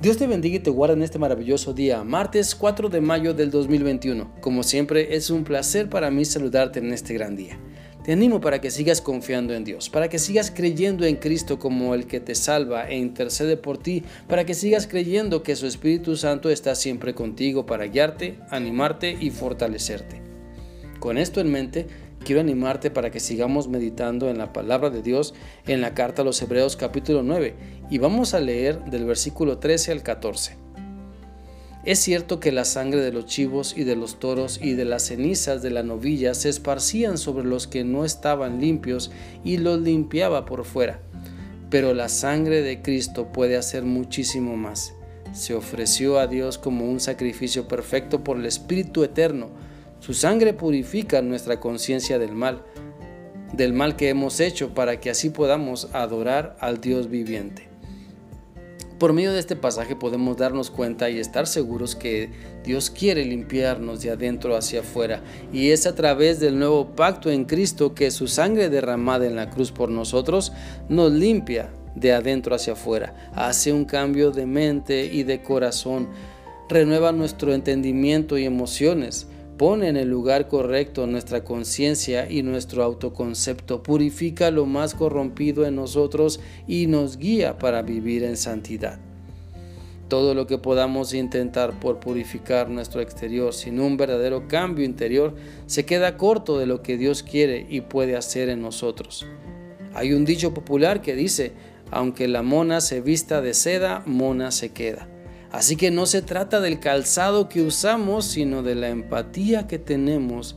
Dios te bendiga y te guarde en este maravilloso día, martes 4 de mayo del 2021. Como siempre, es un placer para mí saludarte en este gran día. Te animo para que sigas confiando en Dios, para que sigas creyendo en Cristo como el que te salva e intercede por ti, para que sigas creyendo que su Espíritu Santo está siempre contigo para guiarte, animarte y fortalecerte. Con esto en mente, quiero animarte para que sigamos meditando en la palabra de Dios en la carta a los Hebreos capítulo 9 y vamos a leer del versículo 13 al 14. Es cierto que la sangre de los chivos y de los toros y de las cenizas de la novilla se esparcían sobre los que no estaban limpios y los limpiaba por fuera. Pero la sangre de Cristo puede hacer muchísimo más. Se ofreció a Dios como un sacrificio perfecto por el Espíritu Eterno, su sangre purifica nuestra conciencia del mal, del mal que hemos hecho para que así podamos adorar al Dios viviente. Por medio de este pasaje podemos darnos cuenta y estar seguros que Dios quiere limpiarnos de adentro hacia afuera. Y es a través del nuevo pacto en Cristo que su sangre derramada en la cruz por nosotros nos limpia de adentro hacia afuera, hace un cambio de mente y de corazón, renueva nuestro entendimiento y emociones, pone en el lugar correcto nuestra conciencia y nuestro autoconcepto, purifica lo más corrompido en nosotros y nos guía para vivir en santidad. Todo lo que podamos intentar por purificar nuestro exterior sin un verdadero cambio interior se queda corto de lo que Dios quiere y puede hacer en nosotros. Hay un dicho popular que dice, aunque la mona se vista de seda, mona se queda. Así que no se trata del calzado que usamos, sino de la empatía que tenemos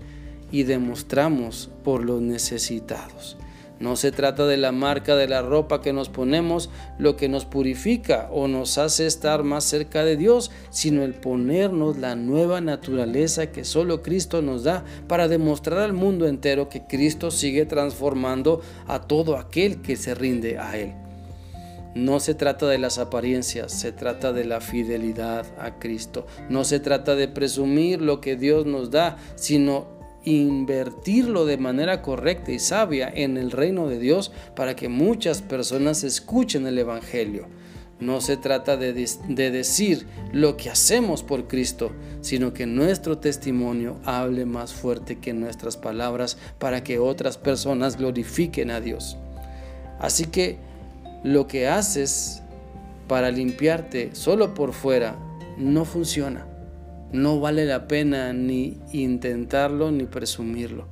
y demostramos por los necesitados. No se trata de la marca de la ropa que nos ponemos, lo que nos purifica o nos hace estar más cerca de Dios, sino el ponernos la nueva naturaleza que solo Cristo nos da para demostrar al mundo entero que Cristo sigue transformando a todo aquel que se rinde a Él. No se trata de las apariencias, se trata de la fidelidad a Cristo. No se trata de presumir lo que Dios nos da, sino invertirlo de manera correcta y sabia en el reino de Dios para que muchas personas escuchen el Evangelio. No se trata de, de, decir lo que hacemos por Cristo, sino que nuestro testimonio hable más fuerte que nuestras palabras para que otras personas glorifiquen a Dios. Así que lo que haces para limpiarte solo por fuera no funciona. No vale la pena ni intentarlo ni presumirlo.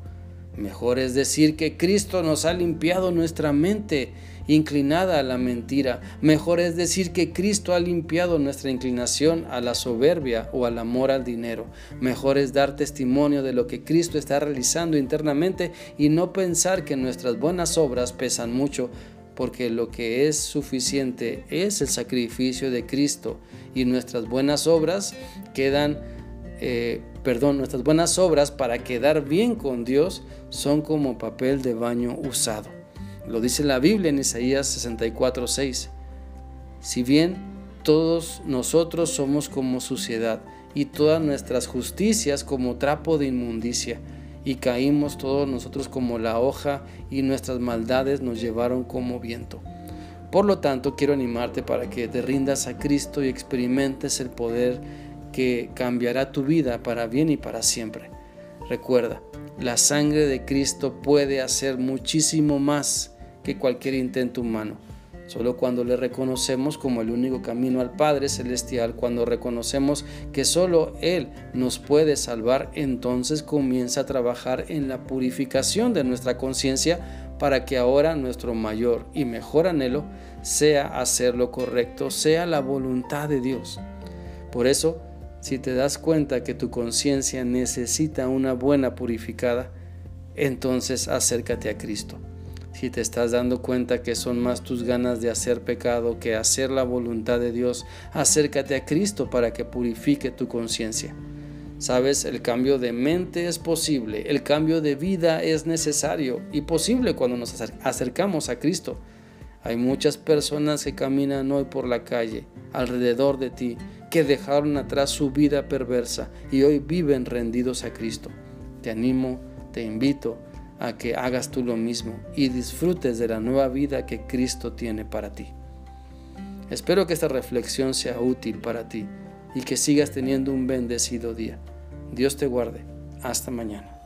Mejor es decir que Cristo nos ha limpiado nuestra mente inclinada a la mentira. Mejor es decir que Cristo ha limpiado nuestra inclinación a la soberbia o al amor al dinero. Mejor es dar testimonio de lo que Cristo está realizando internamente y no pensar que nuestras buenas obras pesan mucho porque lo que es suficiente es el sacrificio de Cristo y nuestras buenas obras quedan, eh, perdón, nuestras buenas obras para quedar bien con Dios son como papel de baño usado. Lo dice la Biblia en Isaías 64, 6. Si bien todos nosotros somos como suciedad y todas nuestras justicias como trapo de inmundicia, y caímos todos nosotros como la hoja y nuestras maldades nos llevaron como viento. Por lo tanto, quiero animarte para que te rindas a Cristo y experimentes el poder que cambiará tu vida para bien y para siempre. Recuerda, la sangre de Cristo puede hacer muchísimo más que cualquier intento humano. Solo cuando le reconocemos como el único camino al Padre Celestial, cuando reconocemos que solo Él nos puede salvar, entonces comienza a trabajar en la purificación de nuestra conciencia para que ahora nuestro mayor y mejor anhelo sea hacer lo correcto, sea la voluntad de Dios. Por eso, si te das cuenta que tu conciencia necesita una buena purificada, entonces acércate a Cristo si te estás dando cuenta que son más tus ganas de hacer pecado que hacer la voluntad de Dios, acércate a Cristo para que purifique tu conciencia. Sabes, el cambio de mente es posible, el cambio de vida es necesario y posible cuando nos acercamos a Cristo. Hay muchas personas que caminan hoy por la calle, alrededor de ti, que dejaron atrás su vida perversa y hoy viven rendidos a Cristo. Te animo, te invito a que hagas tú lo mismo y disfrutes de la nueva vida que Cristo tiene para ti. Espero que esta reflexión sea útil para ti y que sigas teniendo un bendecido día. Dios te guarde. Hasta mañana.